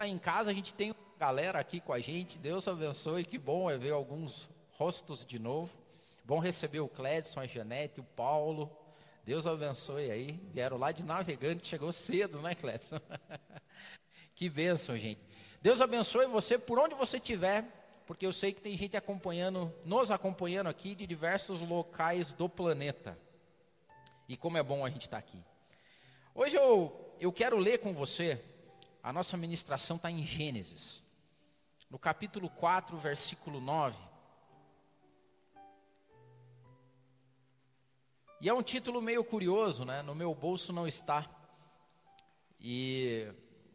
está em casa, a gente tem galera aqui com a gente. Deus abençoe, que bom é ver alguns rostos de novo. Bom receber o Clédson, a Janete, o Paulo. Deus abençoe aí. Vieram lá de navegante, chegou cedo, né, Clédson? que bênção, gente. Deus abençoe você por onde você estiver, porque eu sei que tem gente acompanhando, nos acompanhando aqui de diversos locais do planeta. E como é bom a gente estar aqui. Hoje eu, eu quero ler com você, a nossa ministração está em Gênesis, no capítulo 4, versículo 9. E é um título meio curioso, né? No meu bolso não está. E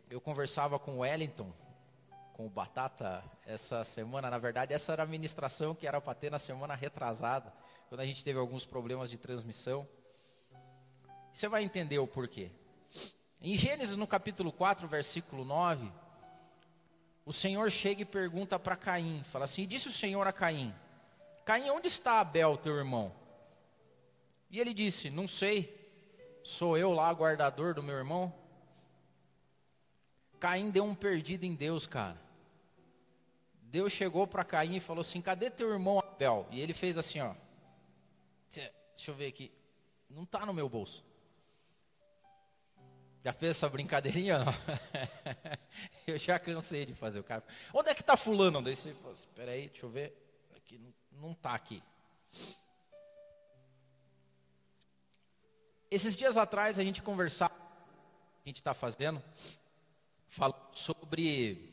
eu conversava com o Wellington, com o Batata, essa semana. Na verdade, essa era a ministração que era para ter na semana retrasada, quando a gente teve alguns problemas de transmissão. Você vai entender o porquê. Em Gênesis, no capítulo 4, versículo 9, o Senhor chega e pergunta para Caim: fala assim, disse o Senhor a Caim: Caim, onde está Abel, teu irmão? E ele disse: Não sei, sou eu lá, guardador do meu irmão. Caim deu um perdido em Deus, cara. Deus chegou para Caim e falou assim: Cadê teu irmão Abel? E ele fez assim: Ó, deixa eu ver aqui, não está no meu bolso. Já fez essa brincadeirinha? Não? eu já cansei de fazer o cara. Onde é que está fulano? Daí você fala, espera aí, deixa eu ver. Aqui, não está aqui. Esses dias atrás a gente conversava, a gente está fazendo, falando sobre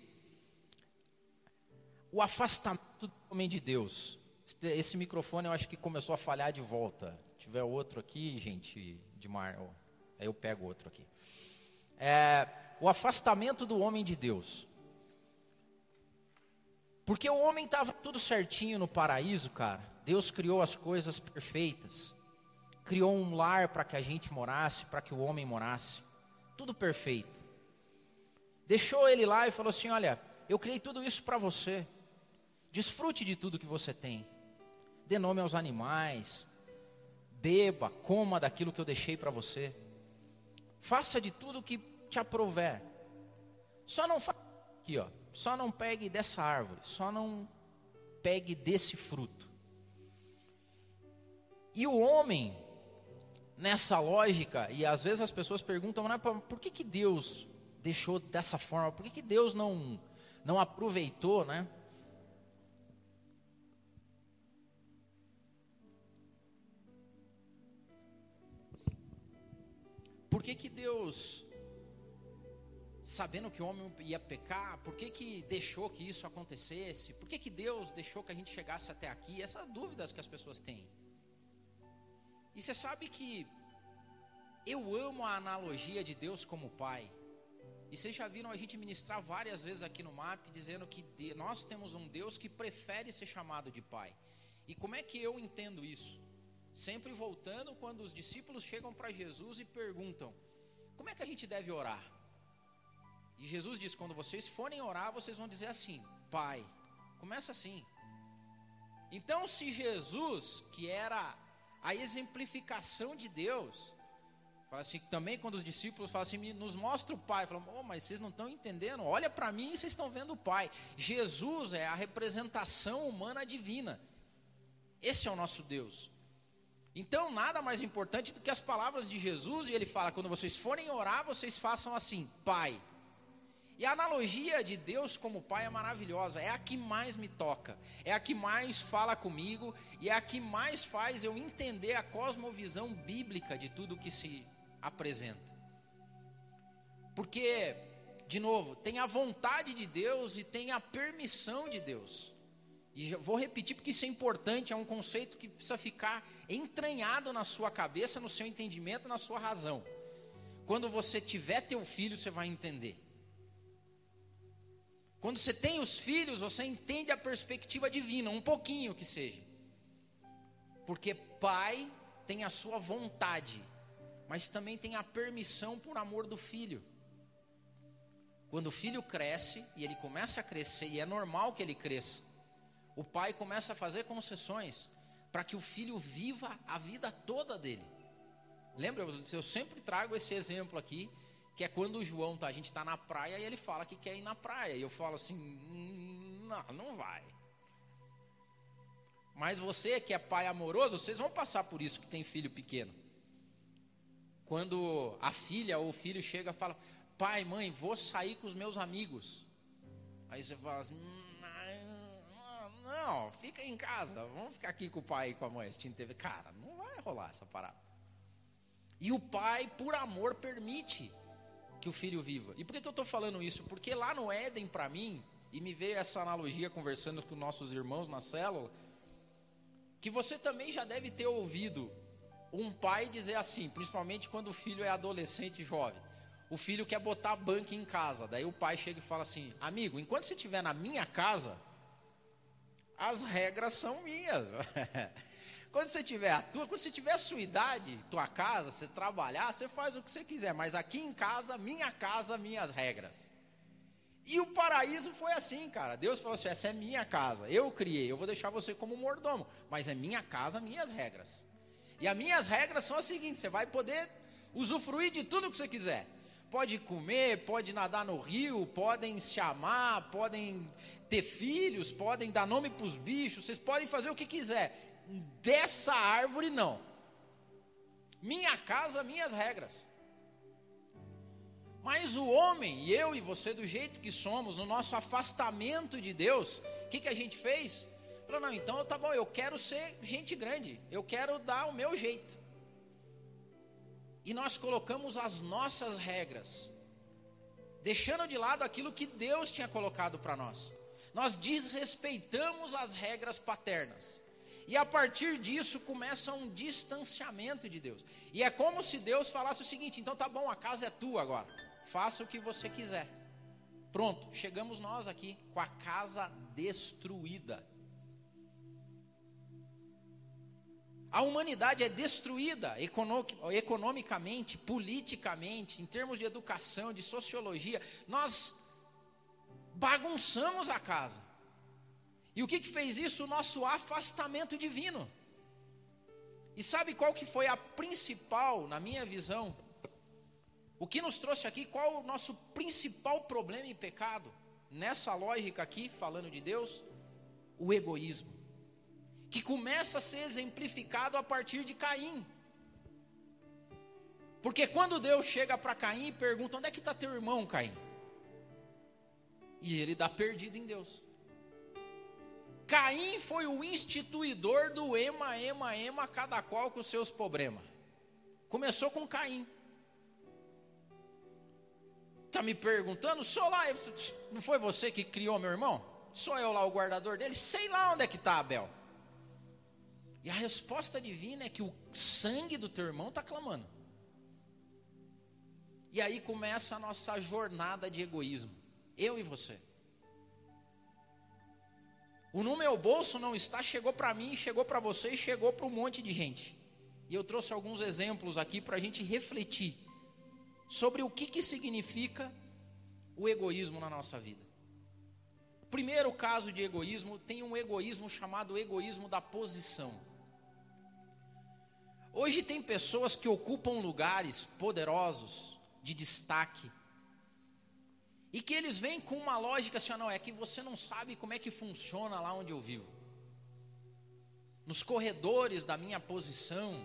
o afastamento do homem de Deus. Esse microfone eu acho que começou a falhar de volta. Se tiver outro aqui, gente, de mar, aí eu pego outro aqui. É, o afastamento do homem de Deus. Porque o homem estava tudo certinho no paraíso, cara. Deus criou as coisas perfeitas criou um lar para que a gente morasse, para que o homem morasse. Tudo perfeito. Deixou ele lá e falou assim: Olha, eu criei tudo isso para você. Desfrute de tudo que você tem. Dê nome aos animais. Beba, coma daquilo que eu deixei para você. Faça de tudo que te aprouver. Só não fa... aqui, ó. Só não pegue dessa árvore. Só não pegue desse fruto. E o homem nessa lógica, e às vezes as pessoas perguntam, mas por que, que Deus deixou dessa forma? Por que, que Deus não, não aproveitou, né? Por que, que Deus, sabendo que o homem ia pecar, por que, que deixou que isso acontecesse? Por que, que Deus deixou que a gente chegasse até aqui? Essas dúvidas que as pessoas têm. E você sabe que eu amo a analogia de Deus como Pai. E vocês já viram a gente ministrar várias vezes aqui no MAP, dizendo que nós temos um Deus que prefere ser chamado de Pai. E como é que eu entendo isso? Sempre voltando quando os discípulos chegam para Jesus e perguntam: como é que a gente deve orar? E Jesus diz: quando vocês forem orar, vocês vão dizer assim: Pai. Começa assim. Então, se Jesus, que era a exemplificação de Deus. Fala assim, também quando os discípulos falam assim, nos mostra o Pai, falam, oh, mas vocês não estão entendendo, olha para mim e vocês estão vendo o Pai. Jesus é a representação humana divina. Esse é o nosso Deus. Então, nada mais importante do que as palavras de Jesus, e ele fala: quando vocês forem orar, vocês façam assim, Pai. E a analogia de Deus como Pai é maravilhosa, é a que mais me toca, é a que mais fala comigo e é a que mais faz eu entender a cosmovisão bíblica de tudo que se apresenta. Porque, de novo, tem a vontade de Deus e tem a permissão de Deus. E vou repetir porque isso é importante, é um conceito que precisa ficar entranhado na sua cabeça, no seu entendimento, na sua razão. Quando você tiver teu filho, você vai entender. Quando você tem os filhos, você entende a perspectiva divina, um pouquinho que seja. Porque pai tem a sua vontade, mas também tem a permissão por amor do filho. Quando o filho cresce e ele começa a crescer, e é normal que ele cresça, o pai começa a fazer concessões para que o filho viva a vida toda dele. Lembra, eu sempre trago esse exemplo aqui, que é quando o João, tá, a gente está na praia e ele fala que quer ir na praia. E eu falo assim: hum, não, não vai. Mas você que é pai amoroso, vocês vão passar por isso que tem filho pequeno. Quando a filha ou o filho chega e fala: pai, mãe, vou sair com os meus amigos. Aí você fala assim: hum, não, fica em casa, vamos ficar aqui com o pai e com a mãe assistindo TV. Cara, não vai rolar essa parada. E o pai, por amor, permite que o filho viva. E por que, eu estou falando isso? Porque lá no Éden, para mim, e me veio essa analogia conversando com nossos irmãos na célula, que você também já deve ter ouvido um pai dizer assim, principalmente quando o filho é adolescente jovem. O filho quer botar banco em casa, daí o pai chega e fala assim: Amigo, enquanto você estiver na minha casa, as regras são minhas. Quando você tiver a tua, quando você tiver a sua idade, tua casa, você trabalhar, você faz o que você quiser, mas aqui em casa, minha casa, minhas regras. E o paraíso foi assim, cara. Deus falou assim: essa é minha casa, eu criei, eu vou deixar você como mordomo, mas é minha casa, minhas regras. E as minhas regras são as seguintes: você vai poder usufruir de tudo que você quiser. Pode comer, pode nadar no rio, podem se amar, podem ter filhos, podem dar nome para os bichos, vocês podem fazer o que quiser dessa árvore não. Minha casa, minhas regras. Mas o homem, e eu e você, do jeito que somos, no nosso afastamento de Deus, o que, que a gente fez? Falou, não, então tá bom, eu quero ser gente grande, eu quero dar o meu jeito. E nós colocamos as nossas regras, deixando de lado aquilo que Deus tinha colocado para nós. Nós desrespeitamos as regras paternas. E a partir disso começa um distanciamento de Deus. E é como se Deus falasse o seguinte: então tá bom, a casa é tua agora. Faça o que você quiser. Pronto, chegamos nós aqui com a casa destruída. A humanidade é destruída economicamente, politicamente, em termos de educação, de sociologia. Nós bagunçamos a casa. E o que, que fez isso? O nosso afastamento divino. E sabe qual que foi a principal, na minha visão? O que nos trouxe aqui, qual o nosso principal problema e pecado? Nessa lógica aqui, falando de Deus, o egoísmo. Que começa a ser exemplificado a partir de Caim. Porque quando Deus chega para Caim e pergunta: onde é que está teu irmão, Caim? E ele dá perdido em Deus. Caim foi o instituidor do ema, ema, ema, cada qual com seus problemas. Começou com Caim. Está me perguntando? Sou lá, não foi você que criou meu irmão? Sou eu lá o guardador dele? Sei lá onde é que está Abel. E a resposta divina é que o sangue do teu irmão está clamando. E aí começa a nossa jornada de egoísmo. Eu e você. O no meu bolso não está, chegou para mim, chegou para você e chegou para um monte de gente. E eu trouxe alguns exemplos aqui para a gente refletir sobre o que, que significa o egoísmo na nossa vida. Primeiro caso de egoísmo, tem um egoísmo chamado egoísmo da posição. Hoje tem pessoas que ocupam lugares poderosos, de destaque, e que eles vêm com uma lógica assim, não, é que você não sabe como é que funciona lá onde eu vivo. Nos corredores da minha posição,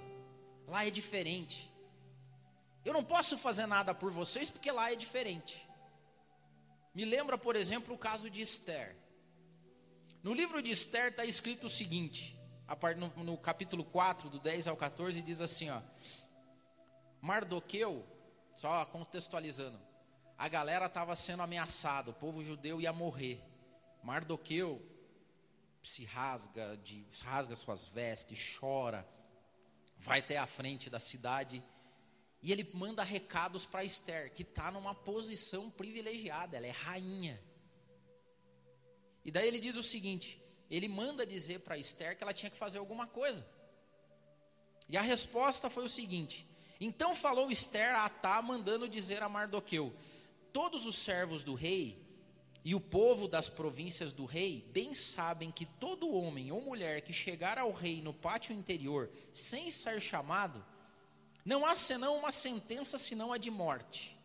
lá é diferente. Eu não posso fazer nada por vocês porque lá é diferente. Me lembra, por exemplo, o caso de Esther. No livro de Esther está escrito o seguinte, no, no capítulo 4, do 10 ao 14, diz assim: ó, Mardoqueu, só contextualizando, a galera estava sendo ameaçada, o povo judeu ia morrer. Mardoqueu se rasga, de, rasga suas vestes, chora, vai até a frente da cidade e ele manda recados para Esther, que está numa posição privilegiada, ela é rainha. E daí ele diz o seguinte: ele manda dizer para Esther que ela tinha que fazer alguma coisa. E a resposta foi o seguinte: então falou Esther a Atá, mandando dizer a Mardoqueu: todos os servos do rei e o povo das províncias do rei bem sabem que todo homem ou mulher que chegar ao rei no pátio interior sem ser chamado, não há senão uma sentença senão a de morte.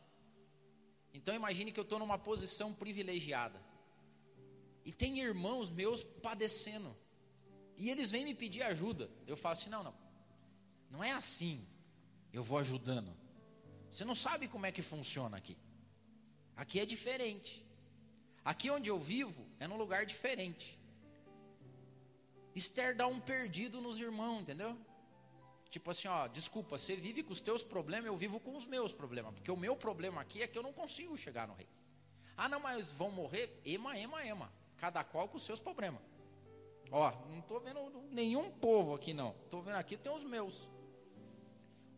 Então imagine que eu estou numa posição privilegiada. E tem irmãos meus padecendo. E eles vêm me pedir ajuda. Eu falo assim: não, não. Não é assim. Eu vou ajudando. Você não sabe como é que funciona aqui. Aqui é diferente. Aqui onde eu vivo é num lugar diferente. Esther dá um perdido nos irmãos, entendeu? Tipo assim, ó, desculpa, você vive com os teus problemas, eu vivo com os meus problemas. Porque o meu problema aqui é que eu não consigo chegar no rei. Ah, não, mas vão morrer? Ema, ema, ema. Cada qual com os seus problemas. Ó, não estou vendo nenhum povo aqui, não. Estou vendo aqui, tem os meus.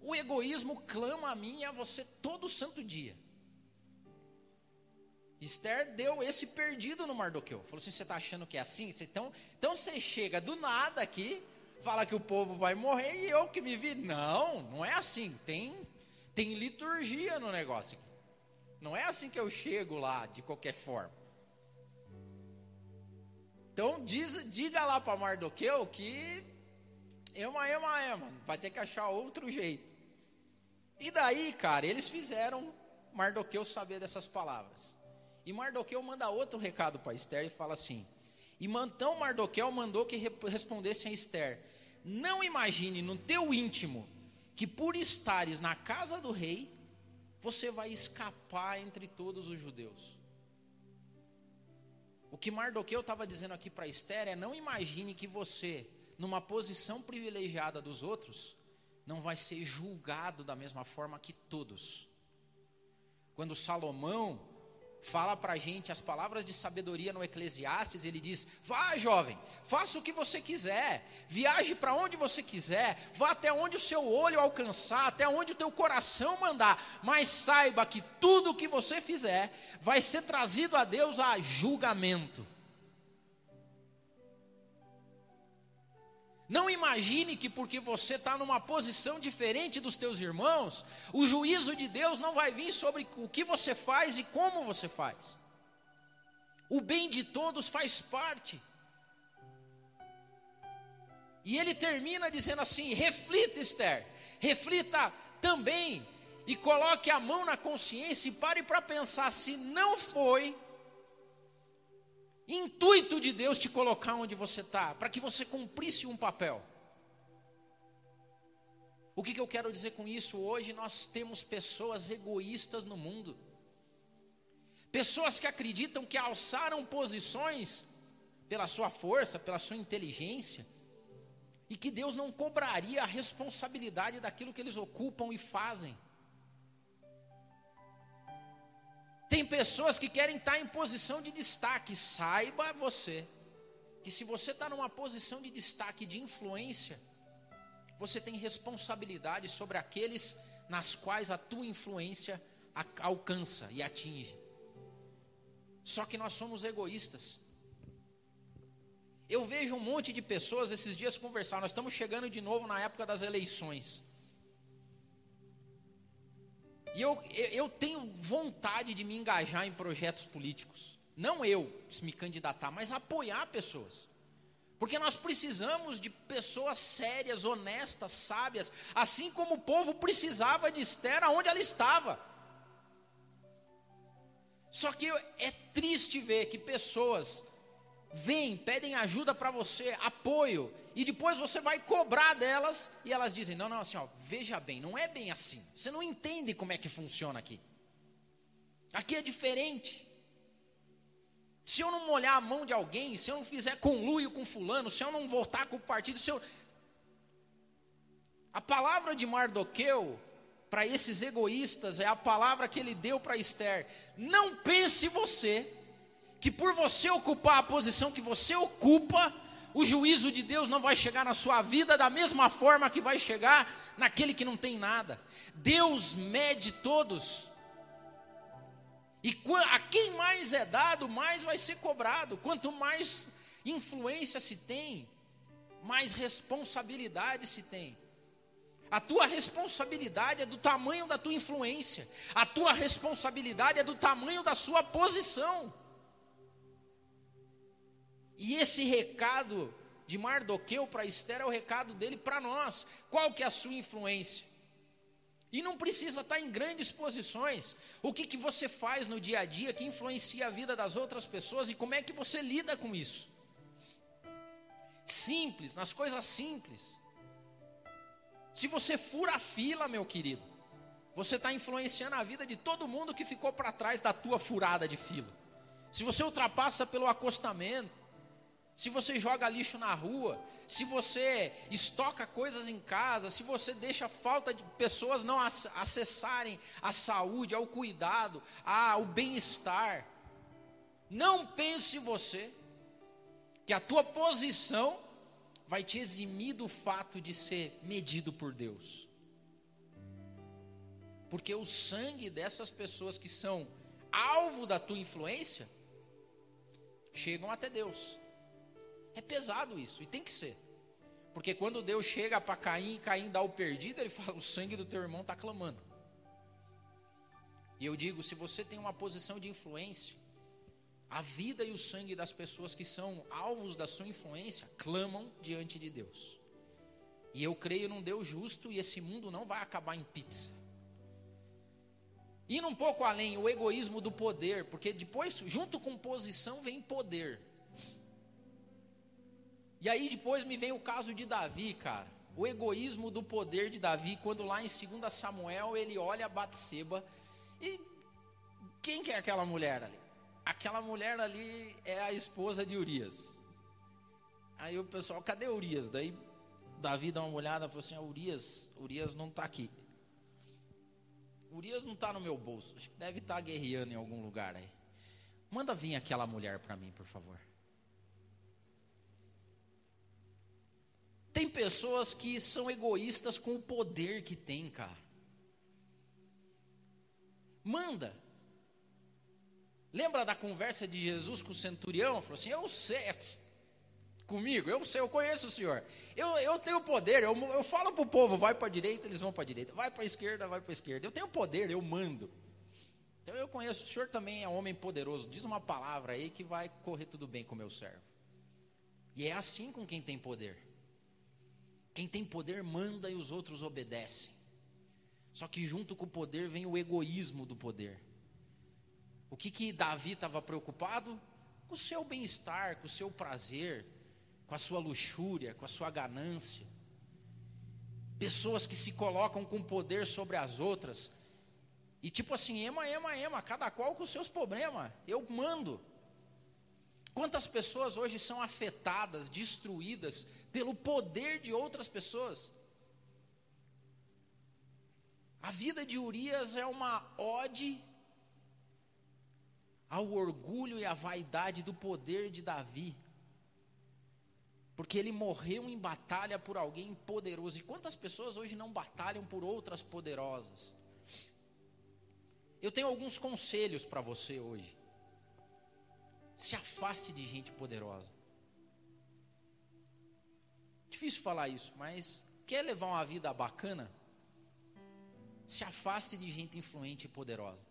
O egoísmo clama a mim e a você todo santo dia. Esther deu esse perdido no Mardoqueu. Falou assim: você está achando que é assim? Então, então você chega do nada aqui, fala que o povo vai morrer e eu que me vi. Não, não é assim. Tem, tem liturgia no negócio aqui. Não é assim que eu chego lá de qualquer forma. Então diz, diga lá para Mardoqueu que ema, ema, ema. Vai ter que achar outro jeito. E daí, cara, eles fizeram Mardoqueu saber dessas palavras. E Mardoqueu manda outro recado para Esther e fala assim: E então Mardoqueu mandou que respondesse a Esther: Não imagine no teu íntimo que por estares na casa do rei, você vai escapar entre todos os judeus. O que Mardoqueu estava dizendo aqui para Esther é: não imagine que você, numa posição privilegiada dos outros, não vai ser julgado da mesma forma que todos. Quando Salomão fala para a gente as palavras de sabedoria no Eclesiastes, ele diz: vá, jovem, faça o que você quiser, viaje para onde você quiser, vá até onde o seu olho alcançar, até onde o teu coração mandar, mas saiba que tudo o que você fizer vai ser trazido a Deus a julgamento. Não imagine que porque você está numa posição diferente dos teus irmãos, o juízo de Deus não vai vir sobre o que você faz e como você faz. O bem de todos faz parte. E ele termina dizendo assim: reflita, Esther, reflita também, e coloque a mão na consciência e pare para pensar se não foi intuito de Deus te colocar onde você está, para que você cumprisse um papel. O que, que eu quero dizer com isso? Hoje nós temos pessoas egoístas no mundo, pessoas que acreditam que alçaram posições pela sua força, pela sua inteligência, e que Deus não cobraria a responsabilidade daquilo que eles ocupam e fazem. Tem pessoas que querem estar em posição de destaque. Saiba você que se você está numa posição de destaque, de influência, você tem responsabilidade sobre aqueles nas quais a tua influência alcança e atinge. Só que nós somos egoístas. Eu vejo um monte de pessoas esses dias conversar. Nós estamos chegando de novo na época das eleições. E eu, eu tenho vontade de me engajar em projetos políticos. Não eu me candidatar, mas apoiar pessoas. Porque nós precisamos de pessoas sérias, honestas, sábias, assim como o povo precisava de Esther onde ela estava. Só que é triste ver que pessoas vêm, pedem ajuda para você, apoio, e depois você vai cobrar delas e elas dizem: "Não, não, assim, ó, veja bem, não é bem assim. Você não entende como é que funciona aqui. Aqui é diferente. Se eu não molhar a mão de alguém, se eu não fizer conluio com fulano, se eu não voltar com o partido, se eu A palavra de Mardoqueu para esses egoístas é a palavra que ele deu para Esther. Não pense você que por você ocupar a posição que você ocupa, o juízo de Deus não vai chegar na sua vida da mesma forma que vai chegar naquele que não tem nada. Deus mede todos. E a quem mais é dado, mais vai ser cobrado. Quanto mais influência se tem, mais responsabilidade se tem. A tua responsabilidade é do tamanho da tua influência. A tua responsabilidade é do tamanho da sua posição. E esse recado de Mardoqueu para Esther é o recado dele para nós. Qual que é a sua influência? E não precisa estar em grandes posições. O que, que você faz no dia a dia que influencia a vida das outras pessoas e como é que você lida com isso? Simples, nas coisas simples. Se você fura a fila, meu querido, você está influenciando a vida de todo mundo que ficou para trás da tua furada de fila. Se você ultrapassa pelo acostamento, se você joga lixo na rua, se você estoca coisas em casa, se você deixa falta de pessoas não acessarem a saúde, ao cuidado, ao bem-estar, não pense você que a tua posição vai te eximir do fato de ser medido por Deus. Porque o sangue dessas pessoas que são alvo da tua influência chegam até Deus. É pesado isso, e tem que ser. Porque quando Deus chega para Caim e Caim dá o perdido, ele fala: o sangue do teu irmão está clamando. E eu digo: se você tem uma posição de influência, a vida e o sangue das pessoas que são alvos da sua influência clamam diante de Deus. E eu creio num Deus justo e esse mundo não vai acabar em pizza. Indo um pouco além, o egoísmo do poder, porque depois, junto com posição, vem poder. E aí depois me vem o caso de Davi, cara. O egoísmo do poder de Davi, quando lá em 2 Samuel ele olha a Batseba e quem que é aquela mulher ali? Aquela mulher ali é a esposa de Urias. Aí o pessoal, cadê Urias? Daí Davi dá uma olhada e falou assim: ah, Urias, Urias não está aqui. Urias não está no meu bolso. Acho que deve estar tá guerreando em algum lugar aí. Manda vir aquela mulher para mim, por favor. Tem pessoas que são egoístas com o poder que tem, cara. Manda. Lembra da conversa de Jesus com o centurião? Falou assim: Eu sei, é comigo, eu sei, eu conheço o Senhor. Eu, eu tenho poder, eu, eu falo para o povo: vai para a direita, eles vão para a direita. Vai para a esquerda, vai para a esquerda. Eu tenho poder, eu mando. Então eu conheço, o Senhor também é homem poderoso. Diz uma palavra aí que vai correr tudo bem com o meu servo. E é assim com quem tem poder. Quem tem poder manda e os outros obedecem. Só que junto com o poder vem o egoísmo do poder. O que que Davi estava preocupado? Com o seu bem-estar, com o seu prazer, com a sua luxúria, com a sua ganância. Pessoas que se colocam com poder sobre as outras. E tipo assim, ema, ema, ema, cada qual com os seus problemas. Eu mando. Quantas pessoas hoje são afetadas, destruídas pelo poder de outras pessoas? A vida de Urias é uma ode ao orgulho e à vaidade do poder de Davi. Porque ele morreu em batalha por alguém poderoso. E quantas pessoas hoje não batalham por outras poderosas? Eu tenho alguns conselhos para você hoje. Se afaste de gente poderosa. Difícil falar isso, mas quer levar uma vida bacana? Se afaste de gente influente e poderosa.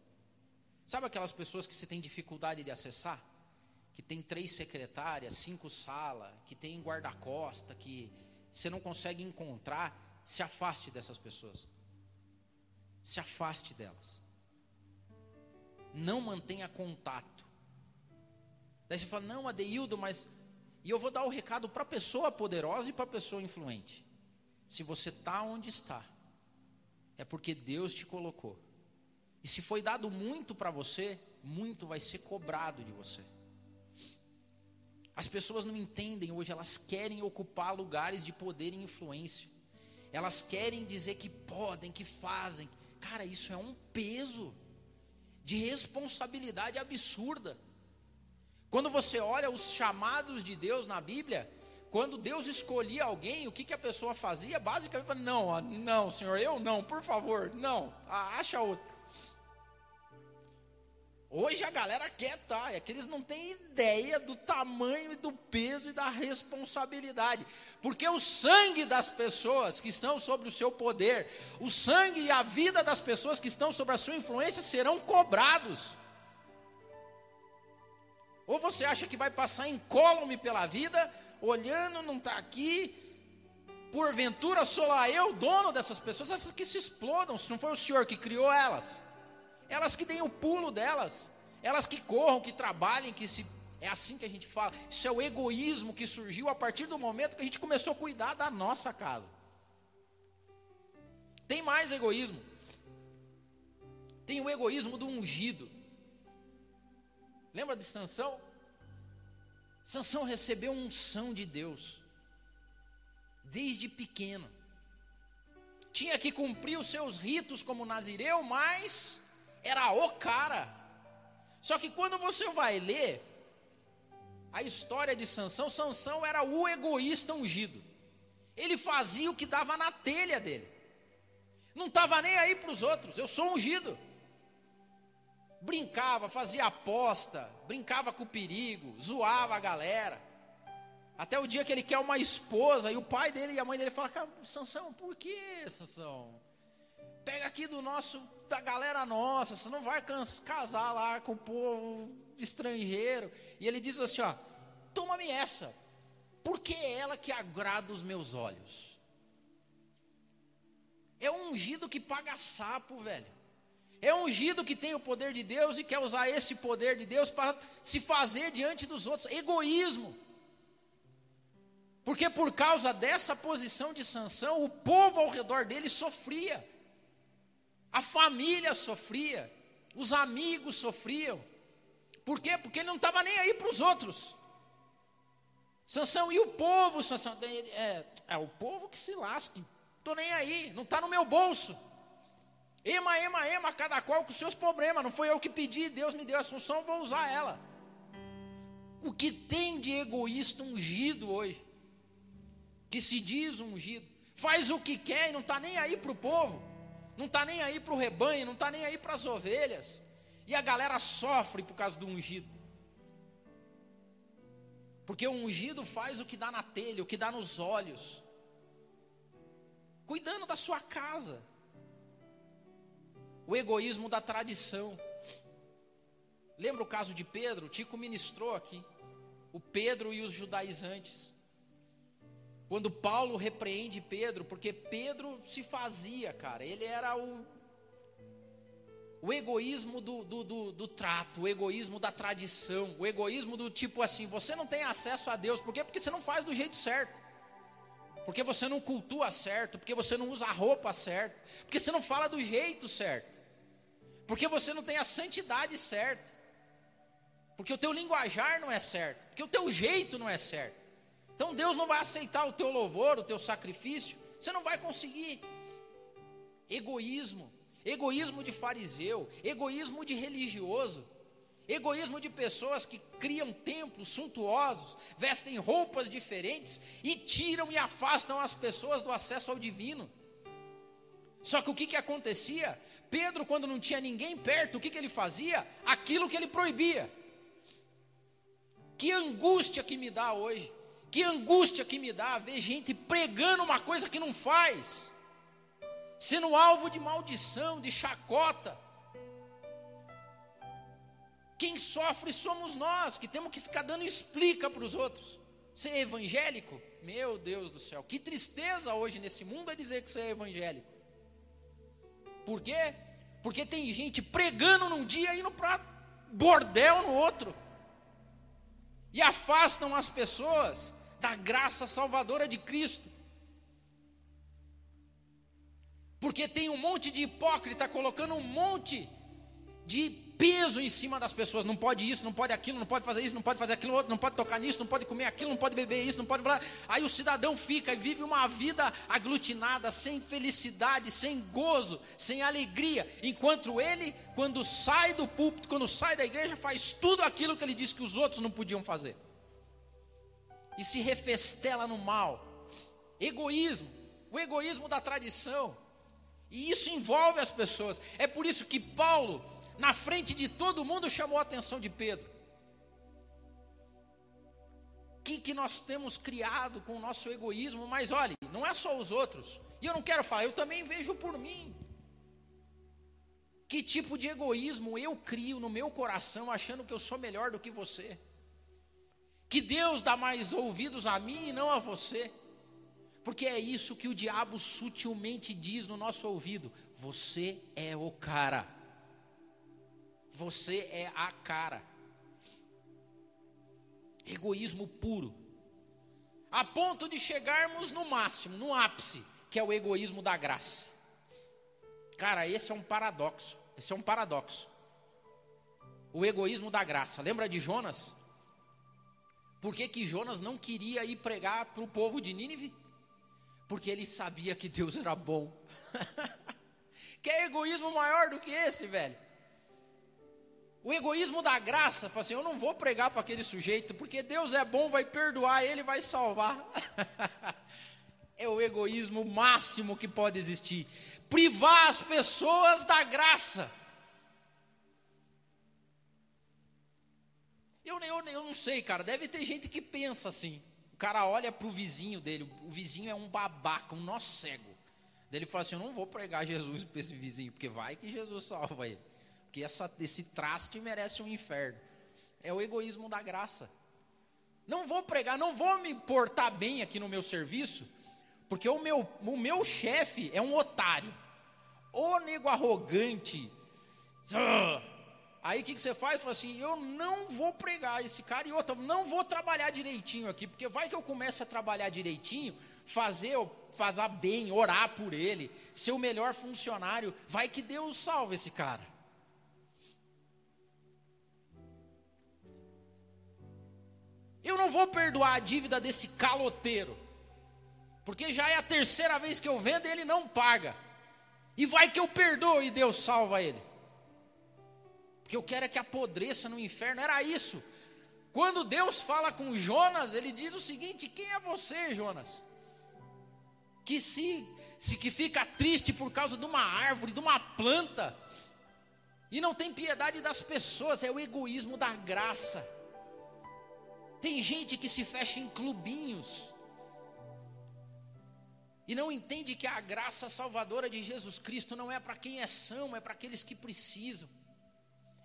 Sabe aquelas pessoas que você tem dificuldade de acessar? Que tem três secretárias, cinco salas, que tem guarda-costa, que você não consegue encontrar? Se afaste dessas pessoas. Se afaste delas. Não mantenha contato. Daí você fala, não, Adeildo, mas. E eu vou dar o recado para a pessoa poderosa e para a pessoa influente. Se você está onde está, é porque Deus te colocou. E se foi dado muito para você, muito vai ser cobrado de você. As pessoas não entendem hoje, elas querem ocupar lugares de poder e influência. Elas querem dizer que podem, que fazem. Cara, isso é um peso de responsabilidade absurda. Quando você olha os chamados de Deus na Bíblia, quando Deus escolhia alguém, o que, que a pessoa fazia? Basicamente, não, não, Senhor, eu não, por favor, não, acha outro. Hoje a galera quer, tá? É que eles não têm ideia do tamanho e do peso e da responsabilidade. Porque o sangue das pessoas que estão sobre o seu poder, o sangue e a vida das pessoas que estão sobre a sua influência serão cobrados. Ou você acha que vai passar incólume pela vida, olhando, não está aqui, Porventura sou lá eu, dono dessas pessoas, essas que se explodam, se não foi o Senhor que criou elas. Elas que deem o pulo delas, elas que corram, que trabalhem, que se. É assim que a gente fala. Isso é o egoísmo que surgiu a partir do momento que a gente começou a cuidar da nossa casa. Tem mais egoísmo. Tem o egoísmo do ungido. Lembra de Sansão? Sansão recebeu unção de Deus desde pequeno. Tinha que cumprir os seus ritos como nazireu, mas era o cara. Só que quando você vai ler a história de Sansão, Sansão era o egoísta ungido. Ele fazia o que dava na telha dele. Não estava nem aí para os outros. Eu sou ungido. Brincava, fazia aposta, brincava com o perigo, zoava a galera. Até o dia que ele quer uma esposa e o pai dele e a mãe dele falam: Cara, Sansão, por que, Sansão? Pega aqui do nosso, da galera nossa, você não vai casar lá com o povo estrangeiro. E ele diz assim: Ó, toma-me essa, porque é ela que agrada os meus olhos. É um ungido que paga sapo, velho. É ungido que tem o poder de Deus e quer usar esse poder de Deus para se fazer diante dos outros. Egoísmo. Porque por causa dessa posição de sanção, o povo ao redor dele sofria. A família sofria, os amigos sofriam. Por quê? Porque ele não estava nem aí para os outros. Sansão e o povo, Sansão, é, é o povo que se lasque. Estou nem aí, não está no meu bolso. Ema, ema, ema, cada qual com seus problemas. Não foi eu que pedi, Deus me deu a assunção, vou usar ela. O que tem de egoísta ungido hoje? que se diz ungido, faz o que quer e não está nem aí para o povo, não está nem aí para o rebanho, não está nem aí para as ovelhas, e a galera sofre por causa do ungido. Porque o ungido faz o que dá na telha, o que dá nos olhos, cuidando da sua casa. O egoísmo da tradição. Lembra o caso de Pedro? O Tico ministrou aqui. O Pedro e os judaizantes. Quando Paulo repreende Pedro, porque Pedro se fazia, cara, ele era o, o egoísmo do, do, do, do, trato, o egoísmo da tradição, o egoísmo do tipo assim: você não tem acesso a Deus, por quê? Porque você não faz do jeito certo, porque você não cultua certo, porque você não usa a roupa certa, porque você não fala do jeito certo, porque você não tem a santidade certa, porque o teu linguajar não é certo, porque o teu jeito não é certo. Então Deus não vai aceitar o teu louvor, o teu sacrifício, você não vai conseguir. Egoísmo, egoísmo de fariseu, egoísmo de religioso, egoísmo de pessoas que criam templos suntuosos, vestem roupas diferentes e tiram e afastam as pessoas do acesso ao divino. Só que o que, que acontecia? Pedro, quando não tinha ninguém perto, o que, que ele fazia? Aquilo que ele proibia. Que angústia que me dá hoje que angústia que me dá ver gente pregando uma coisa que não faz, sendo alvo de maldição, de chacota. Quem sofre somos nós, que temos que ficar dando explica para os outros. Ser evangélico? Meu Deus do céu, que tristeza hoje nesse mundo é dizer que você é evangélico. Por quê? Porque tem gente pregando num dia e indo para bordel no outro. E afastam as pessoas da graça salvadora de Cristo. Porque tem um monte de hipócrita colocando um monte de peso em cima das pessoas. Não pode isso, não pode aquilo, não pode fazer isso, não pode fazer aquilo outro, não pode tocar nisso, não pode comer aquilo, não pode beber isso, não pode. Aí o cidadão fica e vive uma vida aglutinada, sem felicidade, sem gozo, sem alegria. Enquanto ele, quando sai do púlpito, quando sai da igreja, faz tudo aquilo que ele disse que os outros não podiam fazer e se refestela no mal. Egoísmo, o egoísmo da tradição. E isso envolve as pessoas. É por isso que Paulo, na frente de todo mundo, chamou a atenção de Pedro. O que, que nós temos criado com o nosso egoísmo? Mas olhe, não é só os outros. E eu não quero falar, eu também vejo por mim. Que tipo de egoísmo eu crio no meu coração achando que eu sou melhor do que você? que Deus dá mais ouvidos a mim e não a você. Porque é isso que o diabo sutilmente diz no nosso ouvido: você é o cara. Você é a cara. Egoísmo puro. A ponto de chegarmos no máximo, no ápice, que é o egoísmo da graça. Cara, esse é um paradoxo. Esse é um paradoxo. O egoísmo da graça. Lembra de Jonas? Por que, que Jonas não queria ir pregar para o povo de Nínive? Porque ele sabia que Deus era bom. Quer egoísmo maior do que esse, velho? O egoísmo da graça, fala assim: eu não vou pregar para aquele sujeito, porque Deus é bom, vai perdoar ele, vai salvar. é o egoísmo máximo que pode existir. Privar as pessoas da graça. Eu, eu, eu não sei, cara, deve ter gente que pensa assim. O cara olha para o vizinho dele, o vizinho é um babaca, um nó cego. Ele fala assim: Eu não vou pregar Jesus para esse vizinho, porque vai que Jesus salva ele. Porque essa, esse traste merece um inferno. É o egoísmo da graça. Não vou pregar, não vou me portar bem aqui no meu serviço, porque o meu, o meu chefe é um otário, o nego arrogante. Aí o que, que você faz? Fala assim: eu não vou pregar esse cara e outra, não vou trabalhar direitinho aqui, porque vai que eu comece a trabalhar direitinho, fazer, fazer bem, orar por ele, ser o melhor funcionário, vai que Deus salva esse cara. Eu não vou perdoar a dívida desse caloteiro, porque já é a terceira vez que eu vendo e ele não paga. E vai que eu perdoo e Deus salva ele que eu quero é que apodreça no inferno. Era isso. Quando Deus fala com Jonas, ele diz o seguinte: Quem é você, Jonas? Que se, se que fica triste por causa de uma árvore, de uma planta, e não tem piedade das pessoas, é o egoísmo da graça. Tem gente que se fecha em clubinhos e não entende que a graça salvadora de Jesus Cristo não é para quem é são, é para aqueles que precisam.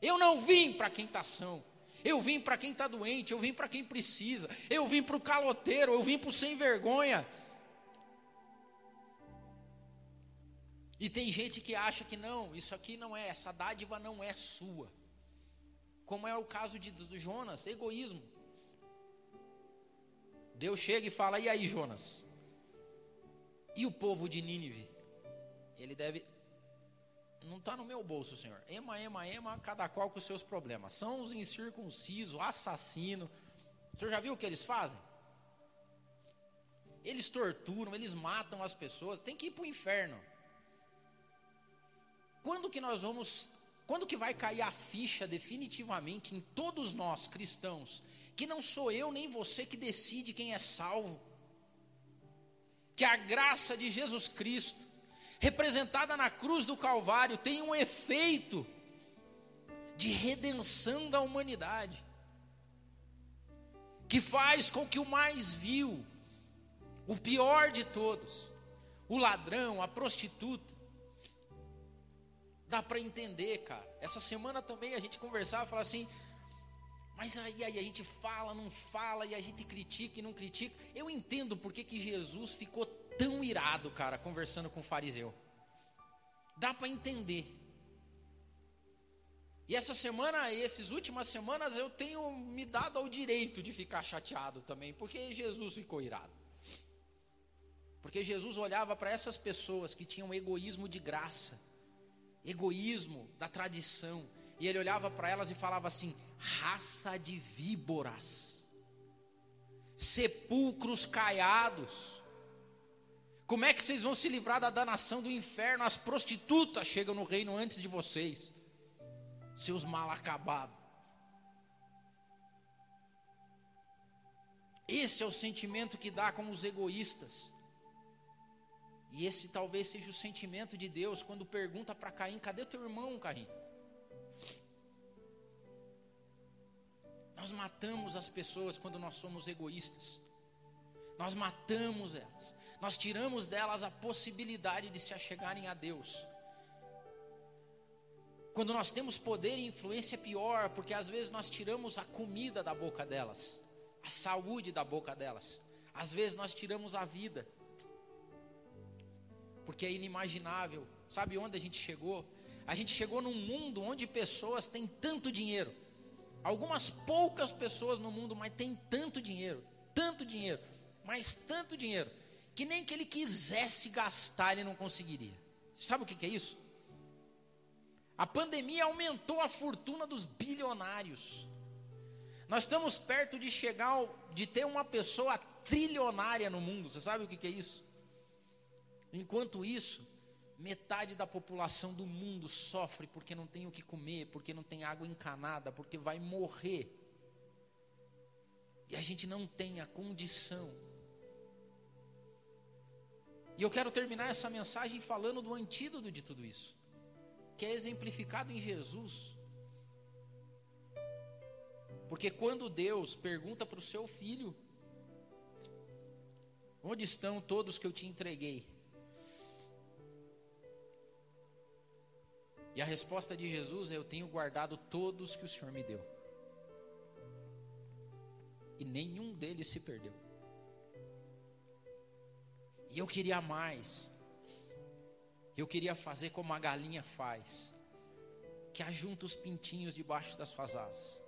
Eu não vim para quem está são. Eu vim para quem está doente, eu vim para quem precisa, eu vim para o caloteiro, eu vim para o sem vergonha. E tem gente que acha que não, isso aqui não é, essa dádiva não é sua. Como é o caso de, do Jonas, egoísmo. Deus chega e fala: e aí, Jonas? E o povo de Nínive? Ele deve não está no meu bolso, Senhor. Ema, ema, ema, cada qual com os seus problemas. São os incircuncisos, assassino. O senhor já viu o que eles fazem? Eles torturam, eles matam as pessoas. Tem que ir para o inferno. Quando que nós vamos, quando que vai cair a ficha definitivamente em todos nós cristãos, que não sou eu nem você que decide quem é salvo? Que a graça de Jesus Cristo representada na cruz do Calvário, tem um efeito de redenção da humanidade, que faz com que o mais vil, o pior de todos, o ladrão, a prostituta, dá para entender, cara. Essa semana também a gente conversava, falava assim, mas aí, aí, a gente fala, não fala, e a gente critica e não critica. Eu entendo porque que Jesus ficou tão irado, cara, conversando com o fariseu. Dá para entender. E essa semana, essas últimas semanas, eu tenho me dado ao direito de ficar chateado também, porque Jesus ficou irado. Porque Jesus olhava para essas pessoas que tinham egoísmo de graça, egoísmo da tradição, e ele olhava para elas e falava assim: raça de víboras, sepulcros caiados. Como é que vocês vão se livrar da danação do inferno? As prostitutas chegam no reino antes de vocês, seus mal acabados. Esse é o sentimento que dá com os egoístas. E esse talvez seja o sentimento de Deus quando pergunta para Caim: cadê teu irmão, Caim? Nós matamos as pessoas quando nós somos egoístas. Nós matamos elas nós tiramos delas a possibilidade de se achegarem a Deus. Quando nós temos poder e influência é pior, porque às vezes nós tiramos a comida da boca delas, a saúde da boca delas, às vezes nós tiramos a vida. porque é inimaginável. Sabe onde a gente chegou? A gente chegou num mundo onde pessoas têm tanto dinheiro. Algumas poucas pessoas no mundo, mas tem tanto dinheiro, tanto dinheiro, mas tanto dinheiro, que nem que ele quisesse gastar, ele não conseguiria. Sabe o que, que é isso? A pandemia aumentou a fortuna dos bilionários. Nós estamos perto de chegar, de ter uma pessoa trilionária no mundo. Você sabe o que, que é isso? Enquanto isso, metade da população do mundo sofre porque não tem o que comer, porque não tem água encanada, porque vai morrer. E a gente não tem a condição. E eu quero terminar essa mensagem falando do antídoto de tudo isso, que é exemplificado em Jesus. Porque quando Deus pergunta para o seu filho: Onde estão todos que eu te entreguei? E a resposta de Jesus é: Eu tenho guardado todos que o Senhor me deu. E nenhum deles se perdeu. E eu queria mais. Eu queria fazer como a galinha faz, que ajunta os pintinhos debaixo das suas asas.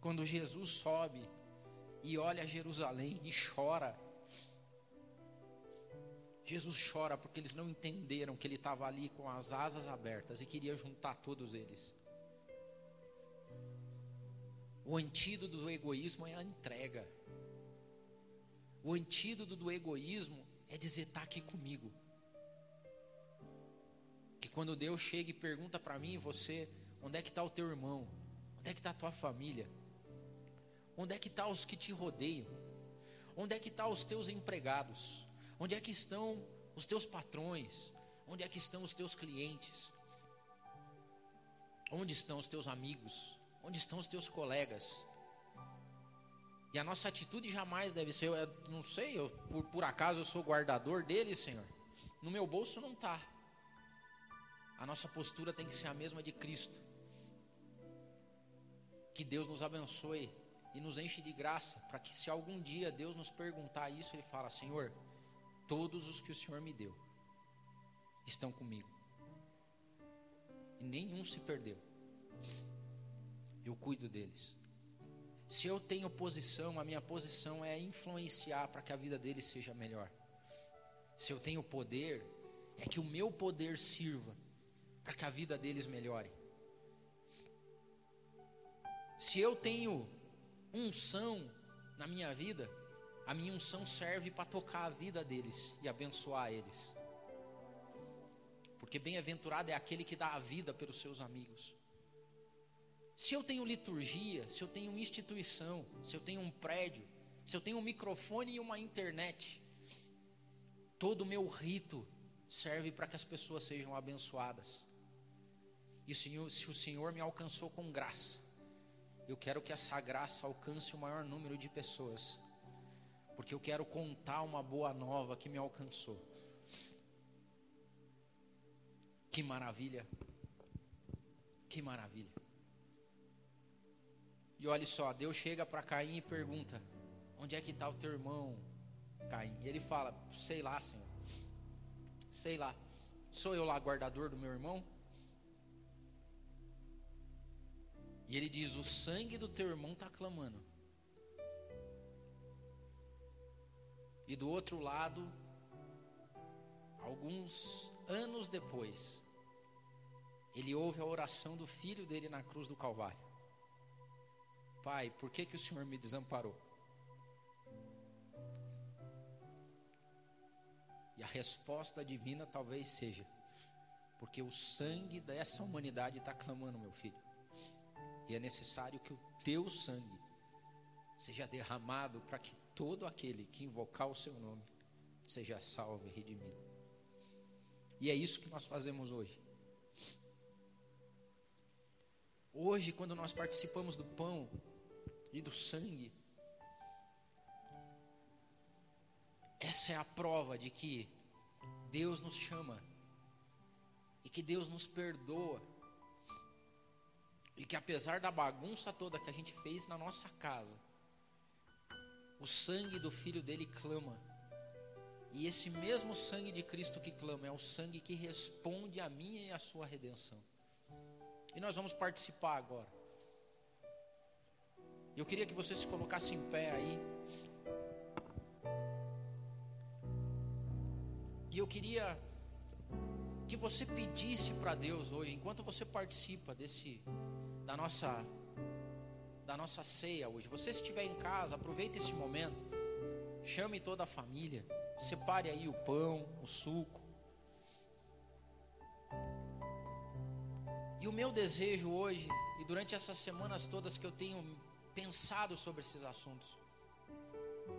Quando Jesus sobe e olha Jerusalém e chora, Jesus chora porque eles não entenderam que ele estava ali com as asas abertas e queria juntar todos eles. O antídoto do egoísmo é a entrega. O antídoto do egoísmo é dizer: está aqui comigo. Que quando Deus chega e pergunta para mim, você, onde é que está o teu irmão? Onde é que está a tua família? Onde é que estão tá os que te rodeiam? Onde é que estão tá os teus empregados? Onde é que estão os teus patrões? Onde é que estão os teus clientes? Onde estão os teus amigos? Onde estão os teus colegas? E a nossa atitude jamais deve ser, eu não sei, eu, por, por acaso eu sou guardador deles, Senhor. No meu bolso não está. A nossa postura tem que ser a mesma de Cristo. Que Deus nos abençoe e nos enche de graça, para que se algum dia Deus nos perguntar isso, Ele fala, Senhor, Todos os que o Senhor me deu estão comigo. E nenhum se perdeu. Eu cuido deles. Se eu tenho posição, a minha posição é influenciar para que a vida deles seja melhor. Se eu tenho poder, é que o meu poder sirva para que a vida deles melhore. Se eu tenho unção na minha vida, a minha unção serve para tocar a vida deles e abençoar eles. Porque bem-aventurado é aquele que dá a vida pelos seus amigos. Se eu tenho liturgia, se eu tenho instituição, se eu tenho um prédio, se eu tenho um microfone e uma internet, todo o meu rito serve para que as pessoas sejam abençoadas. E Senhor, se o Senhor me alcançou com graça, eu quero que essa graça alcance o maior número de pessoas porque eu quero contar uma boa nova que me alcançou. Que maravilha! Que maravilha! E olha só, Deus chega para Caim e pergunta: Onde é que está o teu irmão, Caim? E ele fala: Sei lá, Senhor. Sei lá. Sou eu lá guardador do meu irmão? E ele diz: O sangue do teu irmão está clamando. E do outro lado, alguns anos depois, ele ouve a oração do filho dele na cruz do Calvário: Pai, por que, que o Senhor me desamparou? E a resposta divina talvez seja: Porque o sangue dessa humanidade está clamando, meu filho. E é necessário que o teu sangue seja derramado para que todo aquele que invocar o seu nome seja salvo e redimido. E é isso que nós fazemos hoje. Hoje, quando nós participamos do pão e do sangue, essa é a prova de que Deus nos chama e que Deus nos perdoa. E que apesar da bagunça toda que a gente fez na nossa casa, o sangue do filho dele clama E esse mesmo sangue de Cristo que clama é o sangue que responde a minha e a sua redenção. E nós vamos participar agora. Eu queria que você se colocasse em pé aí. E eu queria que você pedisse para Deus hoje, enquanto você participa desse da nossa da nossa ceia hoje. Você se estiver em casa, aproveite esse momento. Chame toda a família, separe aí o pão, o suco. E o meu desejo hoje e durante essas semanas todas que eu tenho pensado sobre esses assuntos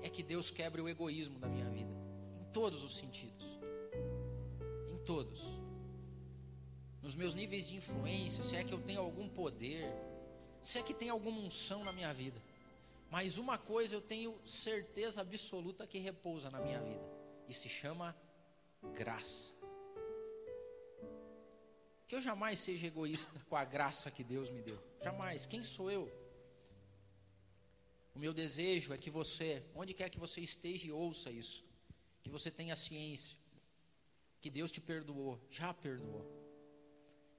é que Deus quebre o egoísmo da minha vida, em todos os sentidos. Em todos. Nos meus níveis de influência, se é que eu tenho algum poder, se é que tem alguma unção na minha vida. Mas uma coisa eu tenho certeza absoluta que repousa na minha vida, e se chama graça. Que eu jamais seja egoísta com a graça que Deus me deu. Jamais. Quem sou eu? O meu desejo é que você, onde quer que você esteja e ouça isso, que você tenha ciência que Deus te perdoou, já perdoou,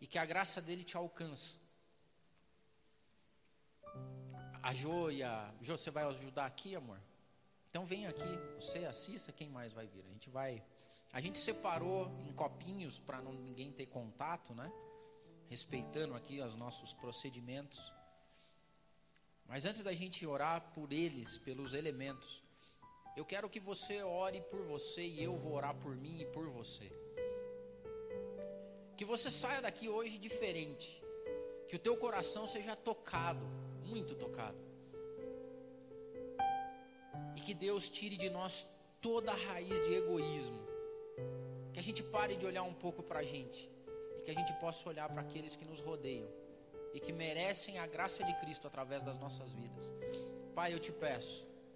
e que a graça dele te alcança a Jo e a. Jo, você vai ajudar aqui, amor? Então vem aqui, você assista, quem mais vai vir? A gente vai. A gente separou em copinhos para ninguém ter contato, né? Respeitando aqui os nossos procedimentos. Mas antes da gente orar por eles, pelos elementos, eu quero que você ore por você e eu vou orar por mim e por você. Que você saia daqui hoje diferente. Que o teu coração seja tocado muito tocado. E que Deus tire de nós toda a raiz de egoísmo. Que a gente pare de olhar um pouco para a gente. E que a gente possa olhar para aqueles que nos rodeiam. E que merecem a graça de Cristo através das nossas vidas. Pai, eu te peço.